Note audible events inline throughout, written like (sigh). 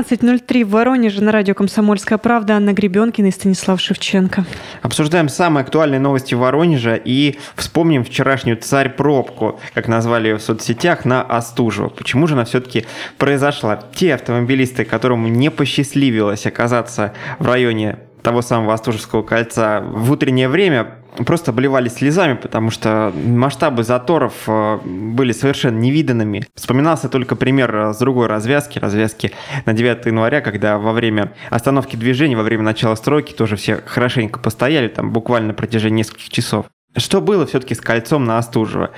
17.03 в Воронеже на радио «Комсомольская правда» Анна Гребенкина и Станислав Шевченко. Обсуждаем самые актуальные новости Воронежа и вспомним вчерашнюю «Царь-пробку», как назвали ее в соцсетях, на Остужево. Почему же она все-таки произошла? Те автомобилисты, которым не посчастливилось оказаться в районе того самого Остужевского кольца в утреннее время просто обливались слезами, потому что масштабы заторов э, были совершенно невиданными. Вспоминался только пример с другой развязки, развязки на 9 января, когда во время остановки движения, во время начала стройки тоже все хорошенько постояли, там буквально на протяжении нескольких часов. Что было все-таки с кольцом на Остужево?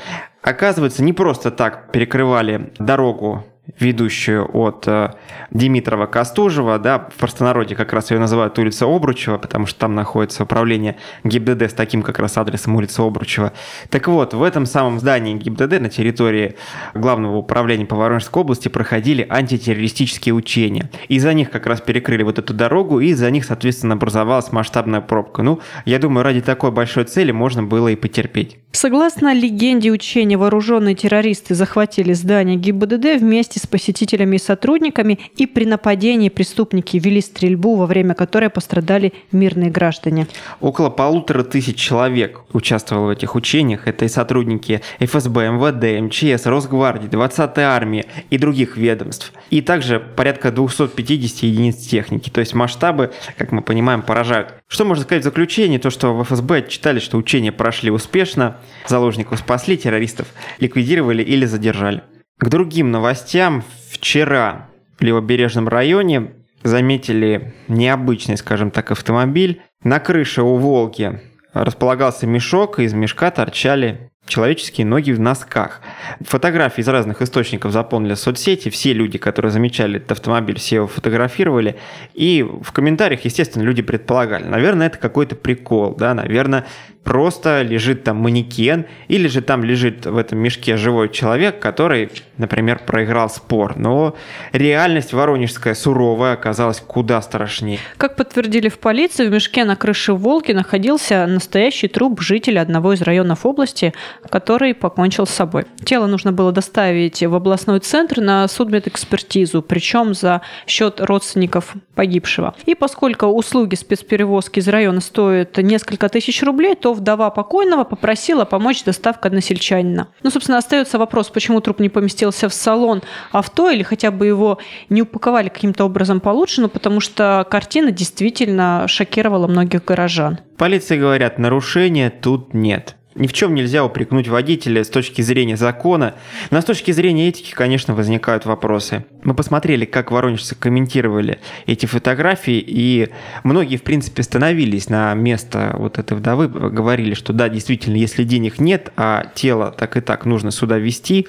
Оказывается, не просто так перекрывали дорогу ведущую от э, Димитрова к Остужево, да, в простонародье как раз ее называют улица Обручева, потому что там находится управление ГИБДД с таким как раз адресом улица Обручева. Так вот, в этом самом здании ГИБДД на территории Главного управления по Воронежской области проходили антитеррористические учения. И за них как раз перекрыли вот эту дорогу, и за них, соответственно, образовалась масштабная пробка. Ну, я думаю, ради такой большой цели можно было и потерпеть. Согласно легенде учения, вооруженные террористы захватили здание ГИБДД вместе с посетителями и сотрудниками, и при нападении преступники вели стрельбу, во время которой пострадали мирные граждане. Около полутора тысяч человек участвовало в этих учениях. Это и сотрудники ФСБ, МВД, МЧС, Росгвардии, 20-й армии и других ведомств. И также порядка 250 единиц техники. То есть масштабы, как мы понимаем, поражают. Что можно сказать в заключение? То, что в ФСБ отчитали, что учения прошли успешно, заложников спасли, террористов ликвидировали или задержали. К другим новостям. Вчера в Левобережном районе заметили необычный, скажем так, автомобиль. На крыше у «Волги» располагался мешок, и из мешка торчали человеческие ноги в носках. Фотографии из разных источников заполнили соцсети. Все люди, которые замечали этот автомобиль, все его фотографировали. И в комментариях, естественно, люди предполагали, наверное, это какой-то прикол, да, наверное, просто лежит там манекен, или же там лежит в этом мешке живой человек, который, например, проиграл спор. Но реальность воронежская суровая оказалась куда страшнее. Как подтвердили в полиции, в мешке на крыше «Волги» находился настоящий труп жителя одного из районов области, который покончил с собой. Тело нужно было доставить в областной центр на судмедэкспертизу, причем за счет родственников погибшего. И поскольку услуги спецперевозки из района стоят несколько тысяч рублей, то вдова покойного попросила помочь доставка односельчанина. Ну, собственно, остается вопрос, почему труп не поместился в салон авто или хотя бы его не упаковали каким-то образом получше, ну, потому что картина действительно шокировала многих горожан. Полиция говорят, нарушения тут нет. Ни в чем нельзя упрекнуть водителя с точки зрения закона, но с точки зрения этики, конечно, возникают вопросы. Мы посмотрели, как воронежцы комментировали эти фотографии, и многие, в принципе, становились на место вот этой вдовы, говорили, что да, действительно, если денег нет, а тело так и так нужно сюда вести,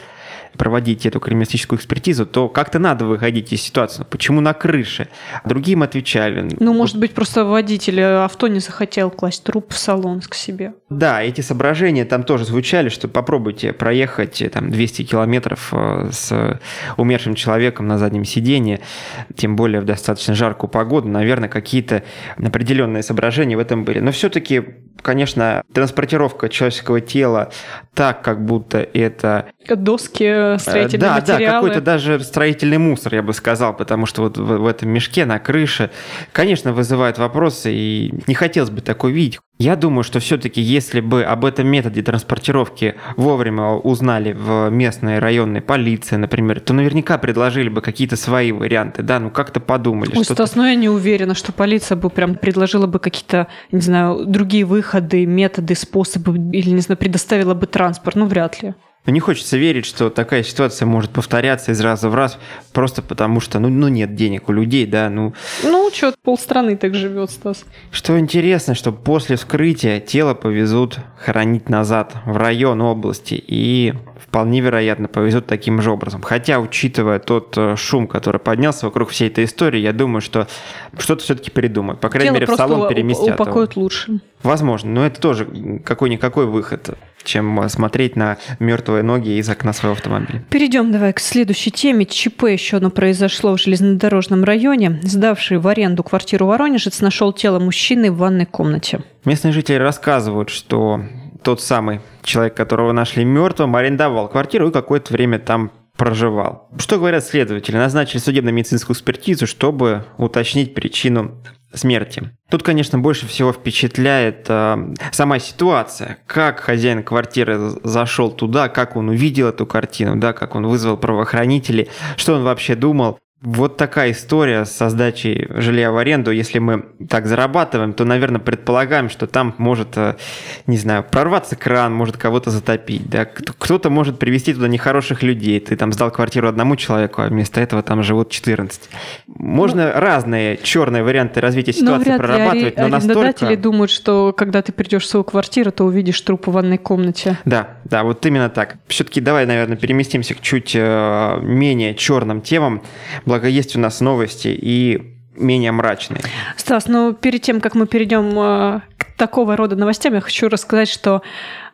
проводить эту криминалистическую экспертизу, то как-то надо выходить из ситуации. Почему на крыше? Другим отвечали. Ну, может быть, просто водитель авто не захотел класть труп в салон к себе. Да, эти соображения там тоже звучали, что попробуйте проехать там 200 километров э, с умершим человеком на заднем сиденье, тем более в достаточно жаркую погоду, наверное, какие-то определенные соображения в этом были. Но все-таки, конечно, транспортировка человеческого тела так, как будто это... Доски Э, строительные да, материалы. Да, какой-то даже строительный мусор, я бы сказал, потому что вот в, в этом мешке на крыше, конечно, вызывает вопросы, и не хотелось бы такой видеть. Я думаю, что все-таки, если бы об этом методе транспортировки вовремя узнали в местной районной полиции, например, то наверняка предложили бы какие-то свои варианты, да, ну как-то подумали. Ой, Стас, ну я не уверена, что полиция бы прям предложила бы какие-то, не знаю, другие выходы, методы, способы, или, не знаю, предоставила бы транспорт, ну вряд ли. Но не хочется верить, что такая ситуация может повторяться из раза в раз, просто потому что, ну, ну нет денег у людей, да, ну... Ну, что, полстраны так живет, Стас. Что интересно, что после вскрытия тело повезут хоронить назад в район области, и вполне вероятно повезут таким же образом. Хотя, учитывая тот э, шум, который поднялся вокруг всей этой истории, я думаю, что что-то все-таки передумают. По крайней тело мере, в салон переместят. упакуют его. лучше. Возможно, но это тоже какой-никакой выход чем смотреть на мертвые ноги из окна своего автомобиля. Перейдем давай к следующей теме. ЧП еще одно произошло в железнодорожном районе. Сдавший в аренду квартиру Воронежец нашел тело мужчины в ванной комнате. Местные жители рассказывают, что тот самый человек, которого нашли мертвым, арендовал квартиру и какое-то время там проживал. Что говорят следователи? Назначили судебно-медицинскую экспертизу, чтобы уточнить причину смерти. Тут, конечно, больше всего впечатляет э, сама ситуация, как хозяин квартиры зашел туда, как он увидел эту картину, да, как он вызвал правоохранителей, что он вообще думал. Вот такая история с сдачей жилья в аренду. Если мы так зарабатываем, то, наверное, предполагаем, что там может, э, не знаю, прорваться кран, может кого-то затопить. Да? Кто-то может привести туда нехороших людей. Ты там сдал квартиру одному человеку, а вместо этого там живут 14. Можно ну, разные черные варианты развития ситуации но прорабатывать, ли но настолько... думают, что когда ты придешь в свою квартиру, то увидишь труп в ванной комнате. Да, да, вот именно так. Все-таки давай, наверное, переместимся к чуть э, менее черным темам Благо есть у нас новости и менее мрачные. Стас, ну перед тем, как мы перейдем э, к такого рода новостям, я хочу рассказать, что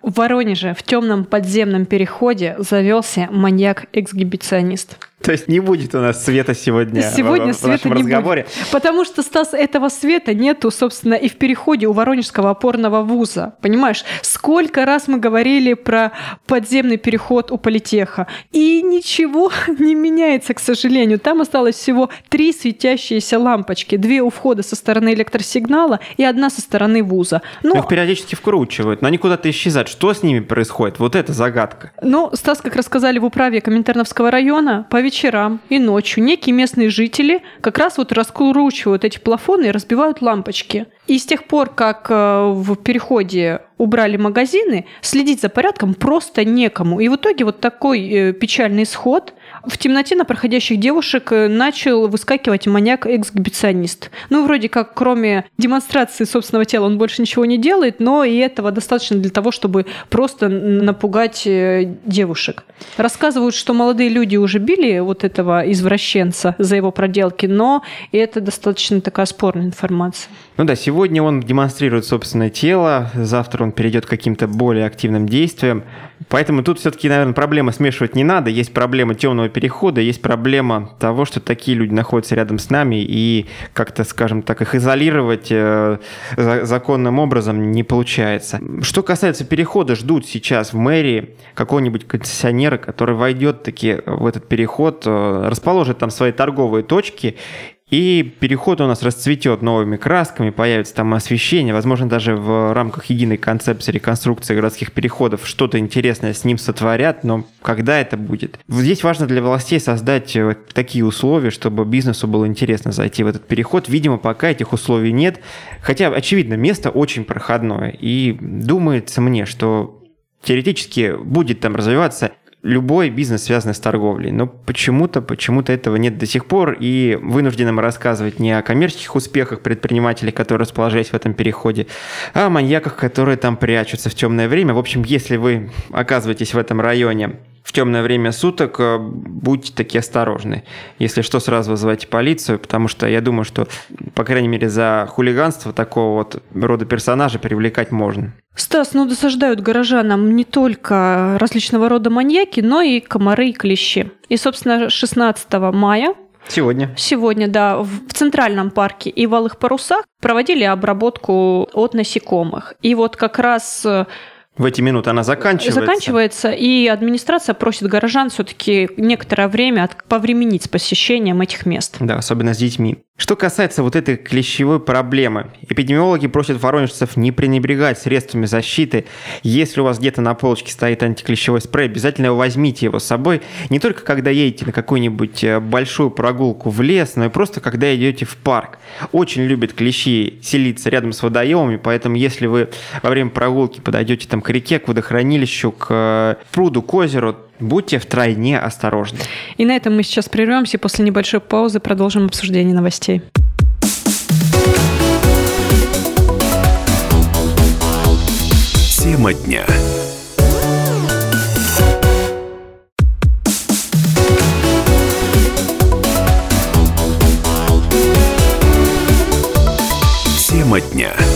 в Воронеже в темном подземном переходе завелся маньяк-эксгибиционист. То есть не будет у нас света сегодня, сегодня в, в света нашем не разговоре. Будет. Потому что, Стас, этого света нету, собственно, и в переходе у Воронежского опорного вуза. Понимаешь, сколько раз мы говорили про подземный переход у политеха, и ничего (laughs) не меняется, к сожалению. Там осталось всего три светящиеся лампочки. Две у входа со стороны электросигнала и одна со стороны вуза. Но... Их периодически вкручивают, но они куда-то исчезают. Что с ними происходит? Вот это загадка. Ну, Стас, как рассказали в управе Коминтерновского района, по вечерам и ночью некие местные жители как раз вот раскручивают эти плафоны и разбивают лампочки. И с тех пор, как э, в переходе убрали магазины, следить за порядком просто некому. И в итоге вот такой э, печальный исход. В темноте на проходящих девушек э, начал выскакивать маньяк-эксгибиционист. Ну, вроде как, кроме демонстрации собственного тела, он больше ничего не делает, но и этого достаточно для того, чтобы просто напугать девушек. Рассказывают, что молодые люди уже били вот этого извращенца за его проделки, но это достаточно такая спорная информация. Ну да, сегодня он демонстрирует собственное тело, завтра он перейдет к каким-то более активным действиям. Поэтому тут все-таки, наверное, проблема смешивать не надо. Есть проблема темного перехода, есть проблема того, что такие люди находятся рядом с нами, и как-то, скажем так, их изолировать э, законным образом не получается. Что касается перехода, ждут сейчас в мэрии какого-нибудь концессионера, который войдет таки в этот переход, э, расположит там свои торговые точки и переход у нас расцветет новыми красками, появится там освещение, возможно, даже в рамках единой концепции реконструкции городских переходов что-то интересное с ним сотворят, но когда это будет? Здесь важно для властей создать э, такие условия, чтобы бизнесу было интересно зайти в этот переход. Видимо, пока этих условий нет, хотя, очевидно, место очень проходное, и думается мне, что теоретически будет там развиваться любой бизнес, связанный с торговлей. Но почему-то, почему-то этого нет до сих пор, и вынуждены мы рассказывать не о коммерческих успехах предпринимателей, которые расположились в этом переходе, а о маньяках, которые там прячутся в темное время. В общем, если вы оказываетесь в этом районе в темное время суток э, будьте такие осторожны. Если что, сразу вызывайте полицию, потому что я думаю, что, по крайней мере, за хулиганство такого вот рода персонажа привлекать можно. Стас, ну досаждают горожанам не только различного рода маньяки, но и комары и клещи. И, собственно, 16 мая Сегодня. Сегодня, да, в Центральном парке и в Алых Парусах проводили обработку от насекомых. И вот как раз э, в эти минуты она заканчивается. Заканчивается, и администрация просит горожан все-таки некоторое время повременить с посещением этих мест. Да, особенно с детьми. Что касается вот этой клещевой проблемы, эпидемиологи просят воронежцев не пренебрегать средствами защиты. Если у вас где-то на полочке стоит антиклещевой спрей, обязательно возьмите его с собой. Не только когда едете на какую-нибудь э, большую прогулку в лес, но и просто когда идете в парк. Очень любят клещи селиться рядом с водоемами, поэтому если вы во время прогулки подойдете там к реке, к водохранилищу, к э, пруду, к озеру, будьте втройне осторожны. И на этом мы сейчас прервемся и после небольшой паузы продолжим обсуждение новостей. Тема дня. Тема дня.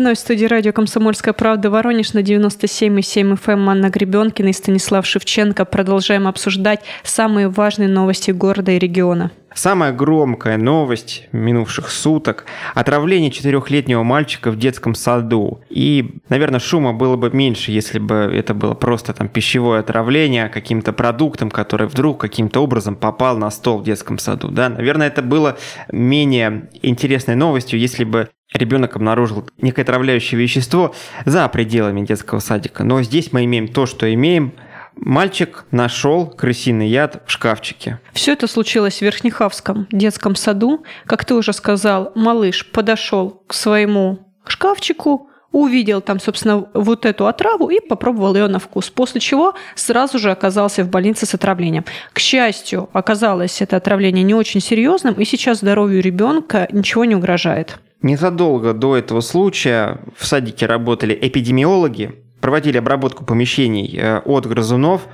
Вновь в студии радио «Комсомольская правда» Воронеж на 97,7 FM. Эм. Анна Гребенкина и Станислав Шевченко. Продолжаем обсуждать самые важные новости города и региона. Самая громкая новость минувших суток – отравление четырехлетнего мальчика в детском саду. И, наверное, шума было бы меньше, если бы это было просто там пищевое отравление каким-то продуктом, который вдруг каким-то образом попал на стол в детском саду. Да? Наверное, это было менее интересной новостью, если бы ребенок обнаружил некое отравляющее вещество за пределами детского садика. Но здесь мы имеем то, что имеем. Мальчик нашел крысиный яд в шкафчике. Все это случилось в Верхнехавском детском саду. Как ты уже сказал, малыш подошел к своему шкафчику, увидел там, собственно, вот эту отраву и попробовал ее на вкус, после чего сразу же оказался в больнице с отравлением. К счастью, оказалось это отравление не очень серьезным, и сейчас здоровью ребенка ничего не угрожает. Незадолго до этого случая в садике работали эпидемиологи, проводили обработку помещений э, от грызунов –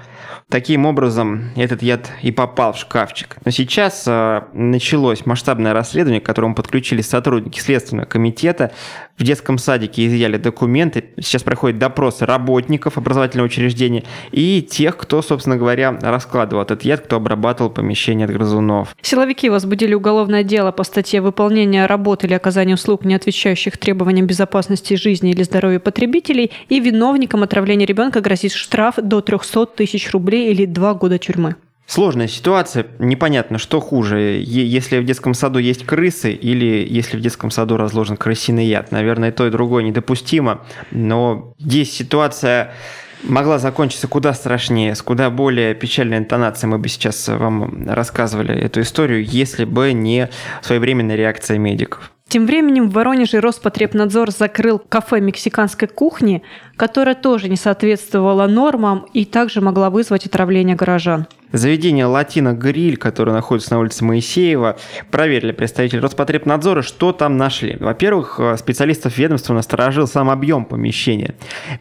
Таким образом, этот яд и попал в шкафчик. Но сейчас э, началось масштабное расследование, к которому подключили сотрудники Следственного комитета. В детском садике изъяли документы. Сейчас проходят допросы работников образовательного учреждения и тех, кто, собственно говоря, раскладывал этот яд, кто обрабатывал помещение от грызунов. Силовики возбудили уголовное дело по статье выполнения работы или оказания услуг, не отвечающих требованиям безопасности жизни или здоровья потребителей, и виновникам отравления ребенка грозит штраф до 300 тысяч рублей или два года тюрьмы. Сложная ситуация, непонятно, что хуже, если в детском саду есть крысы или если в детском саду разложен крысиный яд. Наверное, то и другое недопустимо, но здесь ситуация могла закончиться куда страшнее, с куда более печальной интонацией мы бы сейчас вам рассказывали эту историю, если бы не своевременная реакция медиков. Тем временем в Воронеже Роспотребнадзор закрыл кафе мексиканской кухни, которое тоже не соответствовало нормам и также могла вызвать отравление горожан. Заведение «Латино Гриль», которое находится на улице Моисеева, проверили представители Роспотребнадзора, что там нашли. Во-первых, специалистов ведомства насторожил сам объем помещения.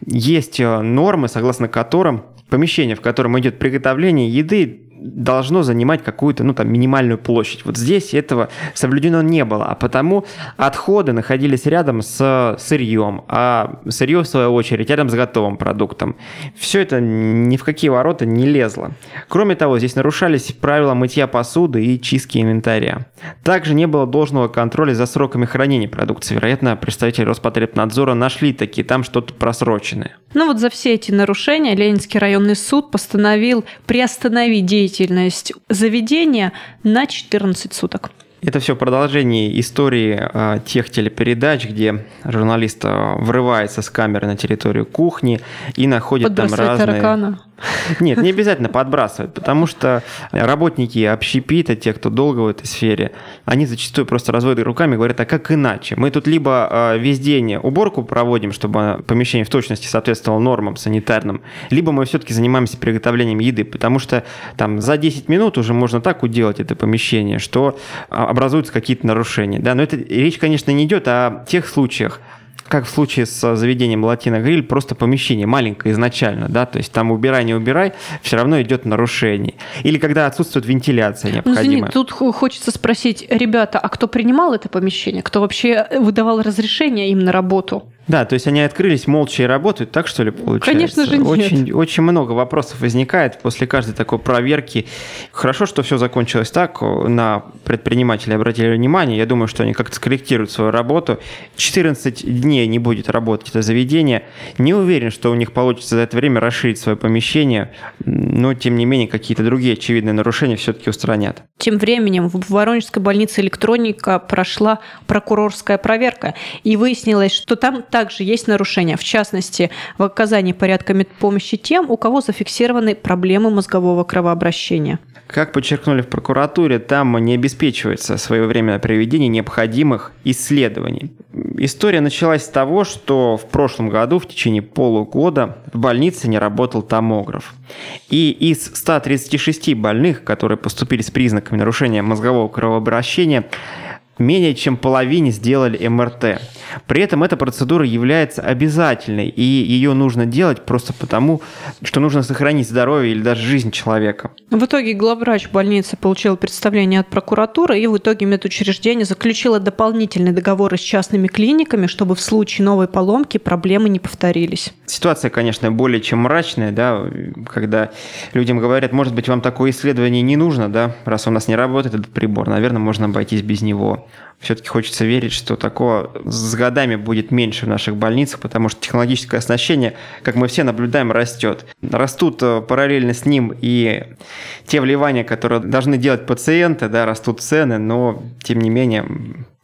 Есть э, нормы, согласно которым помещение, в котором идет приготовление еды, должно занимать какую-то, ну, там, минимальную площадь. Вот здесь этого соблюдено не было, а потому отходы находились рядом с сырьем, а сырье, в свою очередь, рядом с готовым продуктом. Все это ни в какие ворота не лезло. Кроме того, здесь нарушались правила мытья посуды и чистки инвентаря. Также не было должного контроля за сроками хранения продукции. Вероятно, представители Роспотребнадзора нашли такие там что-то просроченное. Ну вот за все эти нарушения Ленинский районный суд постановил приостановить деятельность деятельность заведения на 14 суток. Это все продолжение истории э, тех телепередач, где журналист э, врывается с камеры на территорию кухни и находит там разные... Таракана. (laughs) Нет, не обязательно подбрасывать, потому что работники общепита, те, кто долго в этой сфере, они зачастую просто разводят руками и говорят, а как иначе? Мы тут либо э, весь день уборку проводим, чтобы помещение в точности соответствовало нормам санитарным, либо мы все-таки занимаемся приготовлением еды, потому что там за 10 минут уже можно так уделать это помещение, что образуются какие-то нарушения. Да? Но это речь, конечно, не идет о тех случаях, как в случае с заведением Латина Гриль, просто помещение маленькое изначально, да, то есть там убирай, не убирай, все равно идет нарушение. Или когда отсутствует вентиляция необходимая. Ну, извини, тут хочется спросить, ребята, а кто принимал это помещение? Кто вообще выдавал разрешение им на работу? Да, то есть они открылись молча и работают, так что ли получается? Конечно же нет. Очень, очень много вопросов возникает после каждой такой проверки. Хорошо, что все закончилось так, на предпринимателей обратили внимание, я думаю, что они как-то скорректируют свою работу. 14 дней не будет работать это заведение. Не уверен, что у них получится за это время расширить свое помещение, но тем не менее какие-то другие очевидные нарушения все-таки устранят. Тем временем в Воронежской больнице электроника прошла прокурорская проверка, и выяснилось, что там также есть нарушения, в частности, в оказании порядка медпомощи тем, у кого зафиксированы проблемы мозгового кровообращения. Как подчеркнули в прокуратуре, там не обеспечивается своевременное проведение необходимых исследований. История началась с того, что в прошлом году в течение полугода в больнице не работал томограф. И из 136 больных, которые поступили с признаками нарушения мозгового кровообращения, менее чем половине сделали МРТ. При этом эта процедура является обязательной, и ее нужно делать просто потому, что нужно сохранить здоровье или даже жизнь человека. В итоге главврач больницы получил представление от прокуратуры, и в итоге медучреждение заключило дополнительные договоры с частными клиниками, чтобы в случае новой поломки проблемы не повторились. Ситуация, конечно, более чем мрачная, да, когда людям говорят, может быть, вам такое исследование не нужно, да, раз у нас не работает этот прибор, наверное, можно обойтись без него все-таки хочется верить, что такого с годами будет меньше в наших больницах, потому что технологическое оснащение, как мы все наблюдаем, растет. Растут э, параллельно с ним и те вливания, которые должны делать пациенты, да, растут цены, но тем не менее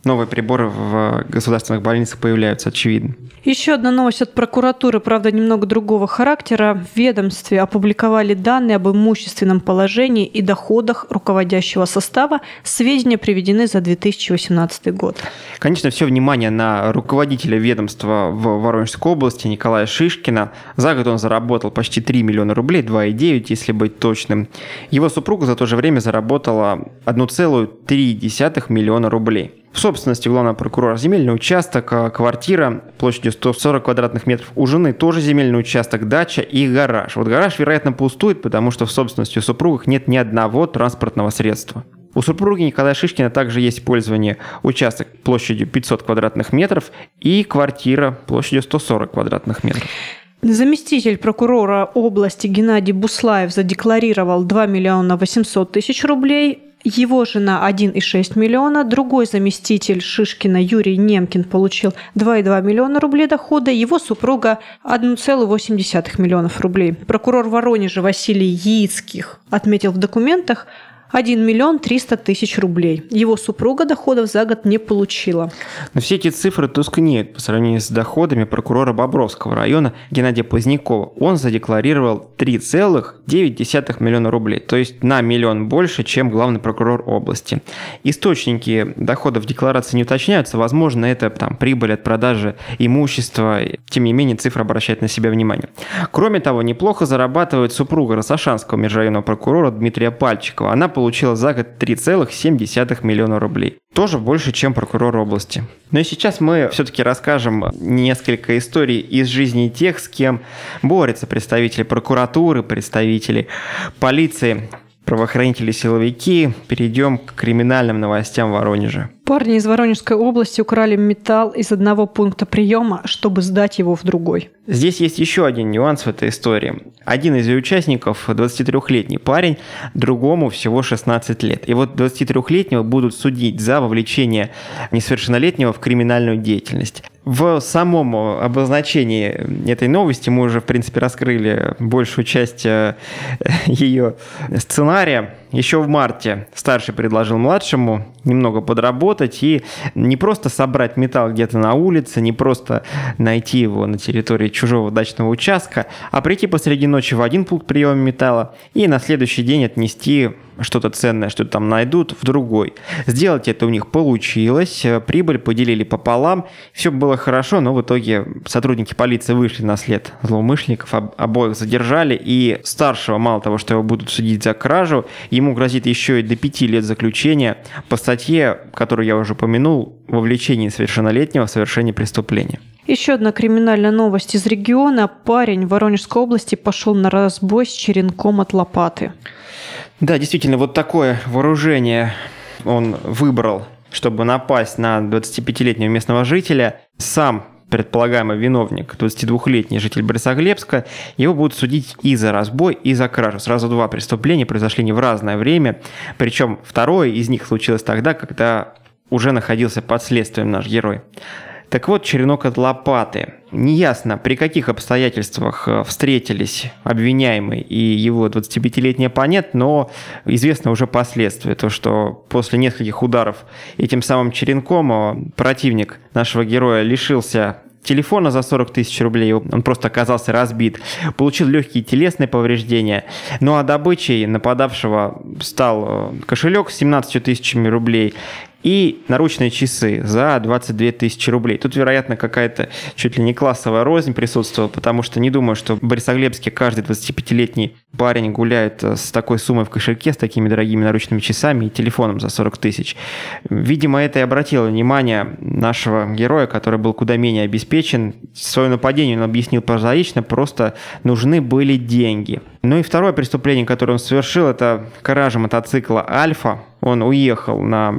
новые приборы в государственных больницах появляются, очевидно. Еще одна новость от прокуратуры, правда, немного другого характера. В ведомстве опубликовали данные об имущественном положении и доходах руководящего состава. Сведения приведены за 2018 год. Конечно, все внимание на руководителя ведомства в Воронежской области Николая Шишкина. За год он заработал почти 3 миллиона рублей, 2,9, если быть точным. Его супруга за то же время заработала 1,3 миллиона рублей. В собственности главного прокурора земельный участок, а, квартира площадью 140 квадратных метров. У жены тоже земельный участок, дача и гараж. Вот гараж, вероятно, пустует, потому что в собственности у супругов нет ни одного транспортного средства. У супруги Николая Шишкина также есть пользование участок площадью 500 квадратных метров и квартира площадью 140 квадратных метров. Заместитель прокурора области Геннадий Буслаев задекларировал 2 миллиона 800 тысяч рублей, его жена 1,6 миллиона, другой заместитель Шишкина Юрий Немкин получил 2,2 миллиона рублей дохода, его супруга 1,8 миллионов рублей. Прокурор Воронежа Василий Яицких отметил в документах, 1 миллион 300 тысяч рублей. Его супруга доходов за год не получила. Но все эти цифры тускнеют по сравнению с доходами прокурора Бобровского района Геннадия Позднякова. Он задекларировал 3,9 миллиона рублей, то есть на миллион больше, чем главный прокурор области. Источники доходов декларации не уточняются, возможно, это там, прибыль от продажи имущества, тем не менее цифра обращает на себя внимание. Кроме того, неплохо зарабатывает супруга Росошанского межрайонного прокурора Дмитрия Пальчикова. Она получила за год 3,7 миллиона рублей. Тоже больше, чем прокурор области. Но и сейчас мы все-таки расскажем несколько историй из жизни тех, с кем борются представители прокуратуры, представители полиции, правоохранители, силовики. Перейдем к криминальным новостям в Воронеже. Парни из Воронежской области украли металл из одного пункта приема, чтобы сдать его в другой. Здесь есть еще один нюанс в этой истории. Один из ее участников 23-летний парень, другому всего 16 лет. И вот 23-летнего будут судить за вовлечение несовершеннолетнего в криминальную деятельность. В самом обозначении этой новости мы уже, в принципе, раскрыли большую часть э, (laughs) ее сценария. Еще в марте старший предложил младшему немного подработать и не просто собрать металл где-то на улице, не просто найти его на территории чужого дачного участка, а прийти посреди ночи в один пункт приема металла и на следующий день отнести что-то ценное, что там найдут, в другой. Сделать это у них получилось, прибыль поделили пополам, все было хорошо, но в итоге сотрудники полиции вышли на след злоумышленников, обоих задержали, и старшего, мало того, что его будут судить за кражу, ему грозит еще и до пяти лет заключения по статье, которую я уже упомянул, вовлечение совершеннолетнего в совершение преступления. Еще одна криминальная новость из региона. Парень в Воронежской области пошел на разбой с черенком от лопаты. Да, действительно, вот такое вооружение он выбрал, чтобы напасть на 25-летнего местного жителя. Сам предполагаемый виновник, 22-летний житель Борисоглебска, его будут судить и за разбой, и за кражу. Сразу два преступления произошли не в разное время. Причем второе из них случилось тогда, когда уже находился под следствием наш герой. Так вот, черенок от лопаты. Неясно, при каких обстоятельствах э, встретились обвиняемый и его 25-летний оппонент, но известно уже последствия. То, что после нескольких ударов этим самым черенком э, противник нашего героя лишился телефона за 40 тысяч рублей, он просто оказался разбит, получил легкие телесные повреждения. Ну а добычей нападавшего стал э, кошелек с 17 тысячами рублей и наручные часы за 22 тысячи рублей. Тут, вероятно, какая-то чуть ли не классовая рознь присутствовала, потому что не думаю, что в Борисоглебске каждый 25-летний парень гуляет э, с такой суммой в кошельке, с такими дорогими наручными часами и телефоном за 40 тысяч. Видимо, это и обратило внимание нашего героя, который был куда менее обеспечен. Свое нападение он объяснил прозаично, просто нужны были деньги. Ну и второе преступление, которое он совершил, это кража мотоцикла «Альфа». Он уехал на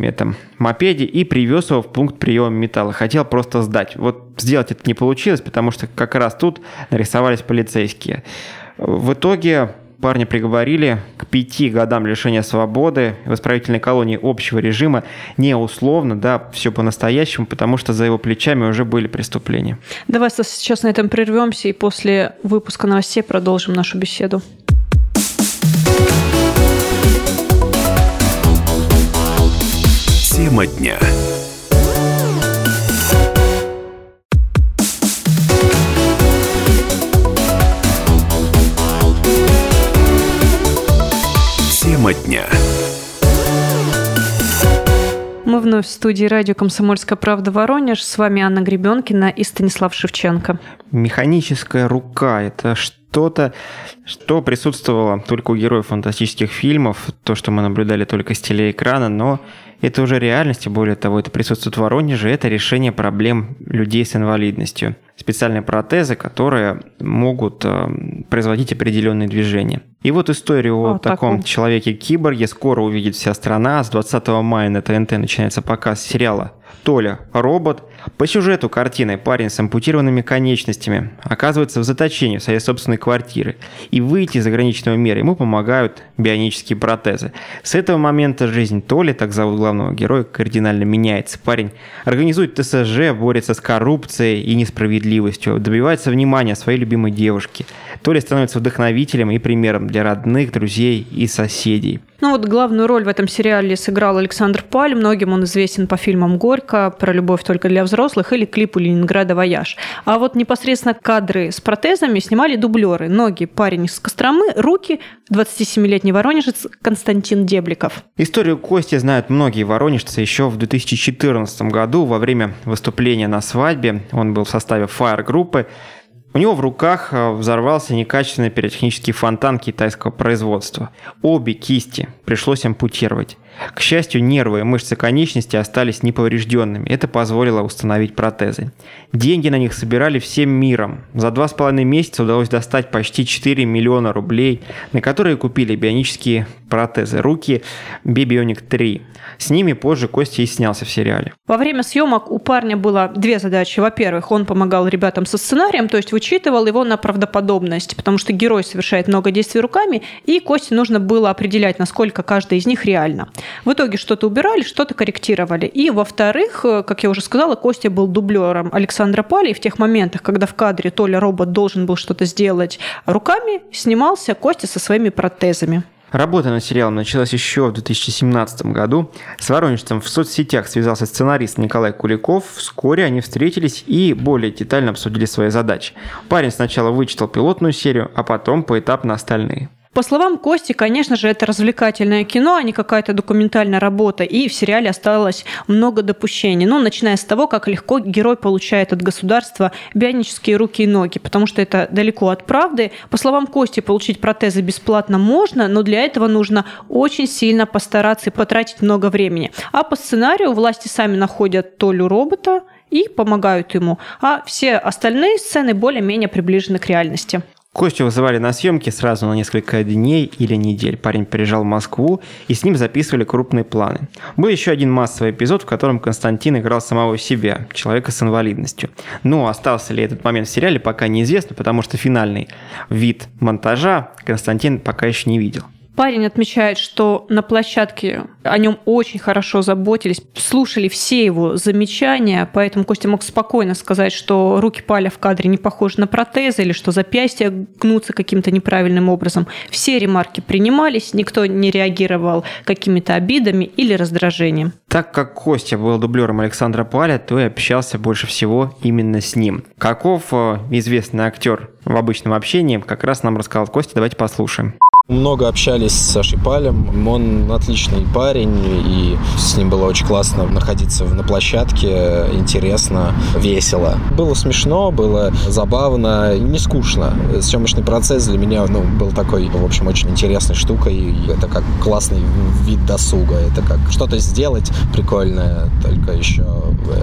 этом мопеде и привез его в пункт приема металла. Хотел просто сдать. Вот сделать это не получилось, потому что как раз тут нарисовались полицейские. В итоге парня приговорили к пяти годам лишения свободы в исправительной колонии общего режима, не условно, да, все по-настоящему, потому что за его плечами уже были преступления. Давай сейчас на этом прервемся и после выпуска новостей продолжим нашу беседу. Тема дня. Тема дня. Мы вновь в студии радио «Комсомольская правда» Воронеж. С вами Анна Гребенкина и Станислав Шевченко. Механическая рука – это что-то, что присутствовало только у героев фантастических фильмов, то, что мы наблюдали только с телеэкрана, но это уже реальность, и более того, это присутствует в Воронеже, это решение проблем людей с инвалидностью. Специальные протезы, которые могут э, производить определенные движения. И вот историю о, о таком, таком человеке-киборге скоро увидит вся страна. С 20 мая на ТНТ начинается показ сериала «Толя. Робот». По сюжету картины парень с ампутированными конечностями оказывается в заточении в своей собственной квартиры. И выйти из ограниченного мира ему помогают бионические протезы. С этого момента жизнь Толи, так зовут главного героя, кардинально меняется. Парень организует ТСЖ, борется с коррупцией и несправедливостью, добивается внимания своей любимой девушки. Толя становится вдохновителем и примером для родных, друзей и соседей. Ну вот главную роль в этом сериале сыграл Александр Паль. Многим он известен по фильмам «Горько», «Про любовь только для взрослых» или клипу «Ленинграда вояж». А вот непосредственно кадры с протезами снимали дублеры. Ноги парень из Костромы, руки 27-летний воронежец Константин Дебликов. Историю Кости знают многие воронежцы еще в 2014 году во время выступления на свадьбе. Он был в составе фаер-группы. У него в руках э, взорвался некачественный пиротехнический фонтан китайского производства. Обе кисти пришлось ампутировать. К счастью, нервы и мышцы конечности остались неповрежденными. Это позволило установить протезы. Деньги на них собирали всем миром. За два с половиной месяца удалось достать почти 4 миллиона рублей, на которые купили бионические протезы руки Bibionic 3. С ними позже Костя и снялся в сериале. Во время съемок у парня было две задачи. Во-первых, он помогал ребятам со сценарием, то есть вычитывал его на правдоподобность, потому что герой совершает много действий руками, и Косте нужно было определять, насколько каждая из них реально. В итоге что-то убирали, что-то корректировали. И, во-вторых, э, как я уже сказала, Костя был дублером Александра Пали, и в тех моментах, когда в кадре Толя робот должен был что-то сделать руками, снимался Костя со своими протезами. Работа над сериалом началась еще в 2017 году. С воронежцем в соцсетях связался сценарист Николай Куликов. Вскоре они встретились и более детально обсудили свои задачи. Парень сначала вычитал пилотную серию, а потом поэтапно остальные. По словам Кости, конечно же, это развлекательное кино, а не какая-то документальная работа. И в сериале осталось много допущений. Ну, начиная с того, как легко герой получает от государства бионические руки и ноги, потому что это далеко от правды. По словам Кости, получить протезы бесплатно можно, но для этого нужно очень сильно постараться и потратить много времени. А по сценарию власти сами находят Толю робота, и помогают ему, а все остальные сцены более-менее приближены к реальности. Костю вызывали на съемки сразу на несколько дней или недель. Парень приезжал в Москву, и с ним записывали крупные планы. Был еще один массовый эпизод, в котором Константин играл самого себя, человека с инвалидностью. Но остался ли этот момент в сериале, пока неизвестно, потому что финальный вид монтажа Константин пока еще не видел. Парень отмечает, что на площадке о нем очень хорошо заботились, слушали все его замечания, поэтому Костя мог спокойно сказать, что руки Паля в кадре не похожи на протезы или что запястья гнутся каким-то неправильным образом. Все ремарки принимались, никто не реагировал какими-то обидами или раздражением. Так как Костя был дублером Александра Паля, то и общался больше всего именно с ним. Каков э, известный актер в обычном общении, как раз нам рассказал Костя, давайте послушаем. Много общались с Сашей. Он отличный парень, и с ним было очень классно находиться на площадке. Интересно, весело. Было смешно, было забавно, не скучно. Съемочный процесс для меня ну, был такой, в общем, очень интересной штукой. И это как классный вид досуга. Это как что-то сделать прикольное, только еще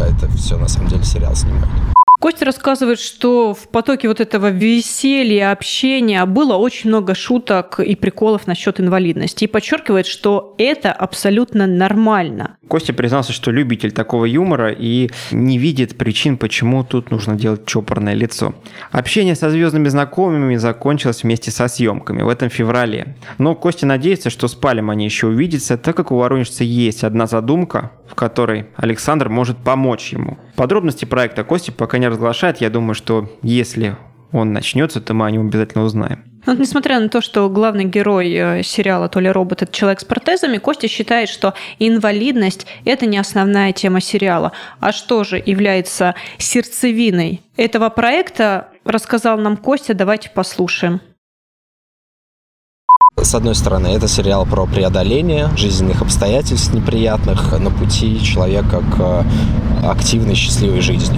это все на самом деле сериал снимает. Костя рассказывает, что в потоке вот этого веселья, общения было очень много шуток и приколов насчет инвалидности. И подчеркивает, что это абсолютно нормально. Костя признался, что любитель такого юмора и не видит причин, почему тут нужно делать чопорное лицо. Общение со звездными знакомыми закончилось вместе со съемками в этом феврале. Но Костя надеется, что с Палем они еще увидятся, так как у воронежца есть одна задумка, в которой Александр может помочь ему. Подробности проекта Костя пока не разглашает. Я думаю, что если он начнется, то мы о нем обязательно узнаем. Вот несмотря на то, что главный герой э, сериала «То ли робот» — это человек с протезами, Костя считает, что инвалидность — это не основная тема сериала. А что же является сердцевиной этого проекта, рассказал нам Костя. Давайте послушаем. С одной стороны, это сериал про преодоление жизненных обстоятельств неприятных на пути человека к активной счастливой жизни.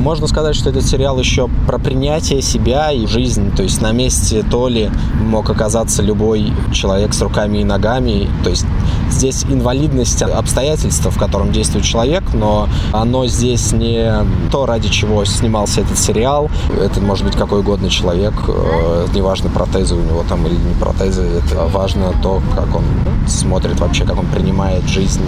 Можно сказать, что этот сериал еще про принятие себя и жизнь. То есть на месте Толи мог оказаться любой человек с руками и ногами. То есть здесь инвалидность обстоятельства, в котором действует человек, но оно здесь не то, ради чего снимался этот сериал. Это может быть какой угодно человек, э, неважно, протезы у него там или не протезы. Это важно то, как он смотрит вообще, как он принимает жизнь,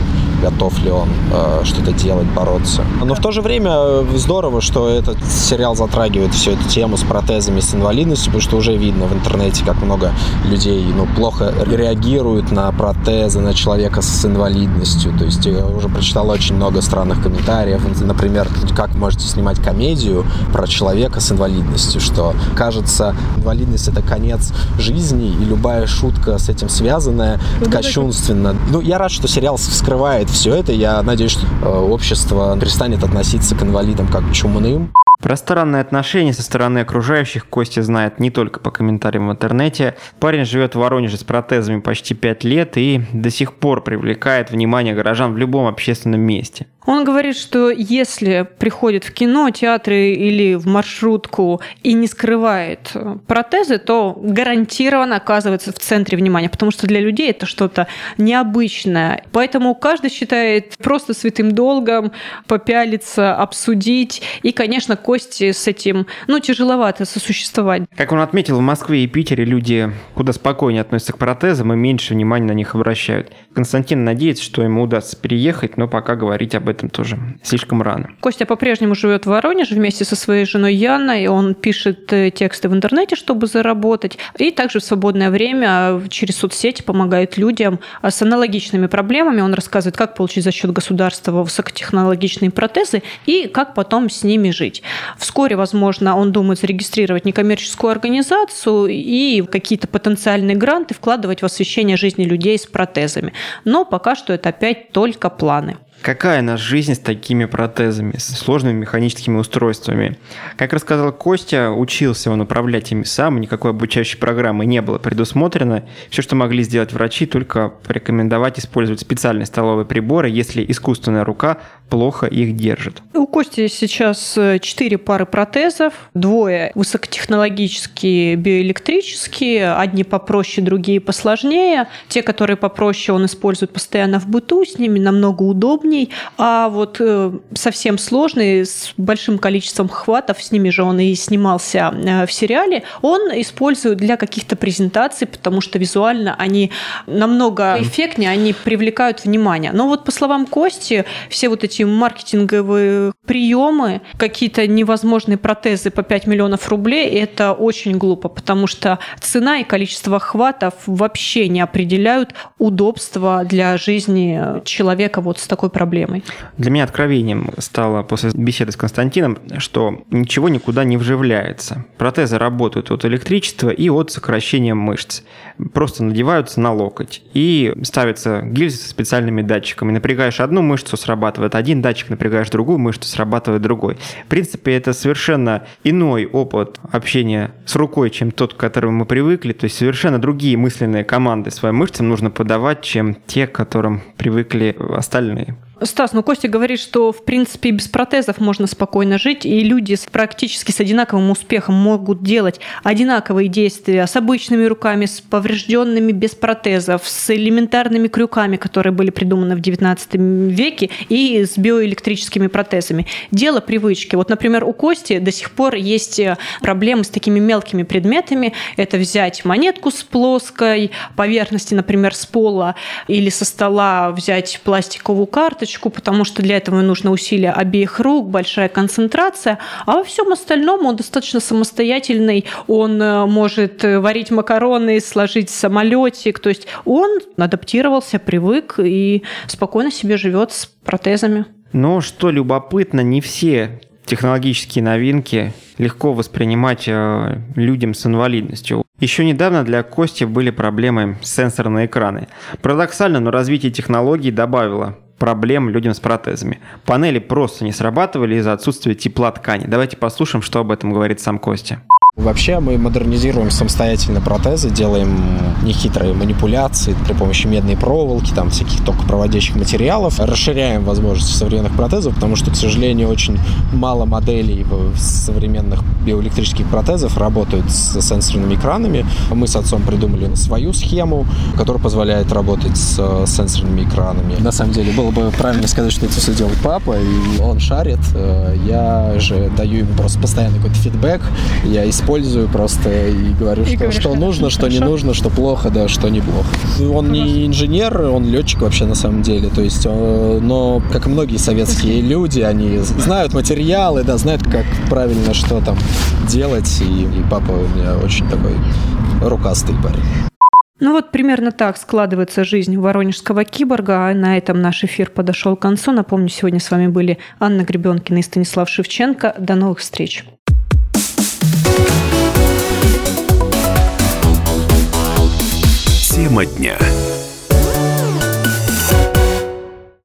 готов ли он э, что-то делать, бороться. Но в то же время здорово, что этот сериал затрагивает всю эту тему с протезами, с инвалидностью, потому что уже видно в интернете, как много людей ну, плохо реагируют на протезы, на человека с инвалидностью. То есть я уже прочитал очень много странных комментариев. Например, как можете снимать комедию про человека с инвалидностью, что кажется, инвалидность это конец жизни, и любая шутка с этим связанная ну, кощунственно. Ну, я рад, что сериал вскрывает все это. Я надеюсь, что э, общество перестанет относиться к инвалидам как к чумным. Про странные отношения со стороны окружающих Костя знает не только по комментариям в интернете. Парень живет в Воронеже с протезами почти 5 лет и до сих пор привлекает внимание горожан в любом общественном месте. Он говорит, что если приходит в кино, театры или в маршрутку и не скрывает э, протезы, то гарантированно оказывается в центре внимания, потому что для людей это что-то необычное. Поэтому каждый считает просто святым долгом попялиться, обсудить. И, конечно, Кости с этим, ну, тяжеловато сосуществовать. Как он отметил, в Москве и Питере люди куда спокойнее относятся к протезам и меньше внимания на них обращают. Константин надеется, что ему удастся переехать, но пока говорить об этом тоже слишком рано. Костя по-прежнему живет в Воронеже вместе со своей женой Яной. Он пишет э, тексты в интернете, чтобы заработать. И также в свободное время через соцсети помогает людям с аналогичными проблемами. Он рассказывает, как получить за счет государства высокотехнологичные протезы и как потом с ними жить. Вскоре, возможно, он думает зарегистрировать некоммерческую организацию и какие-то потенциальные гранты вкладывать в освещение жизни людей с протезами. Но пока что это опять только планы. Какая наша жизнь с такими протезами, с сложными механическими устройствами? Как рассказал Костя, учился он управлять ими сам, никакой обучающей программы не было предусмотрено. Все, что могли сделать врачи, только порекомендовать использовать специальные столовые приборы, если искусственная рука плохо их держит. У Кости сейчас э, четыре пары протезов, двое высокотехнологические, биоэлектрические, одни попроще, другие посложнее. Те, которые попроще, он использует постоянно в быту, с ними намного удобней, а вот э, совсем сложные, с большим количеством хватов, с ними же он и снимался э, в сериале, он использует для каких-то презентаций, потому что визуально они намного эффектнее, они привлекают внимание. Но вот по словам Кости, все вот эти маркетинговые приемы, какие-то невозможные протезы по 5 миллионов рублей, это очень глупо, потому что цена и количество хватов вообще не определяют удобства для жизни человека вот с такой протезой проблемой. Для меня откровением стало после беседы с Константином, что ничего никуда не вживляется. Протезы работают от электричества и от сокращения мышц. Просто надеваются на локоть и ставятся гильзы со специальными датчиками. Напрягаешь одну мышцу, срабатывает один датчик, напрягаешь другую мышцу, срабатывает другой. В принципе, это совершенно иной опыт общения с рукой, чем тот, к которому мы привыкли. То есть совершенно другие мысленные команды своим мышцам нужно подавать, чем те, к которым привыкли остальные. Стас, ну Костя говорит, что в принципе без протезов можно спокойно жить, и люди с, практически с одинаковым успехом могут делать одинаковые действия с обычными руками, с поврежденными без протезов, с элементарными крюками, которые были придуманы в 19 веке, и с биоэлектрическими протезами. Дело привычки. Вот, например, у Кости до сих пор есть э, проблемы с такими мелкими предметами. Это взять монетку с плоской поверхности, например, с пола или со стола взять пластиковую карточку, карточку, потому что для этого нужно усилия обеих рук, большая концентрация. А во всем остальном он достаточно самостоятельный. Он э, может э, варить макароны, сложить самолетик. То есть он адаптировался, привык и спокойно себе живет с протезами. Но что любопытно, не все технологические новинки легко воспринимать э, людям с инвалидностью. Еще недавно для Кости были проблемы сенсорные экраны. Парадоксально, но развитие технологий добавило проблем людям с протезами. Панели просто не срабатывали из-за отсутствия тепла ткани. Давайте послушаем, что об этом говорит сам Костя. Вообще мы модернизируем самостоятельно протезы, делаем нехитрые манипуляции при помощи медной проволоки, там всяких токопроводящих материалов, расширяем возможности современных протезов, потому что, к сожалению, очень мало моделей современных биоэлектрических протезов работают с сенсорными экранами. Мы с отцом придумали свою схему, которая позволяет работать с сенсорными экранами. На самом деле было бы правильно сказать, что это все делает папа, и он шарит. Я же даю ему просто постоянный какой-то фидбэк. Я использую просто и говорю, и что, говоришь, что нужно, что хорошо. не нужно, что плохо, да, что неплохо. Он не инженер, он летчик вообще на самом деле, то есть, э, но как и многие советские (laughs) люди, они знают материалы, да, знают, как правильно что там делать, и, и папа у меня очень такой рукастый парень. Ну вот примерно так складывается жизнь воронежского киборга. А на этом наш эфир подошел к концу. Напомню, сегодня с вами были Анна Гребенкина и Станислав Шевченко. До новых встреч. Тема дня.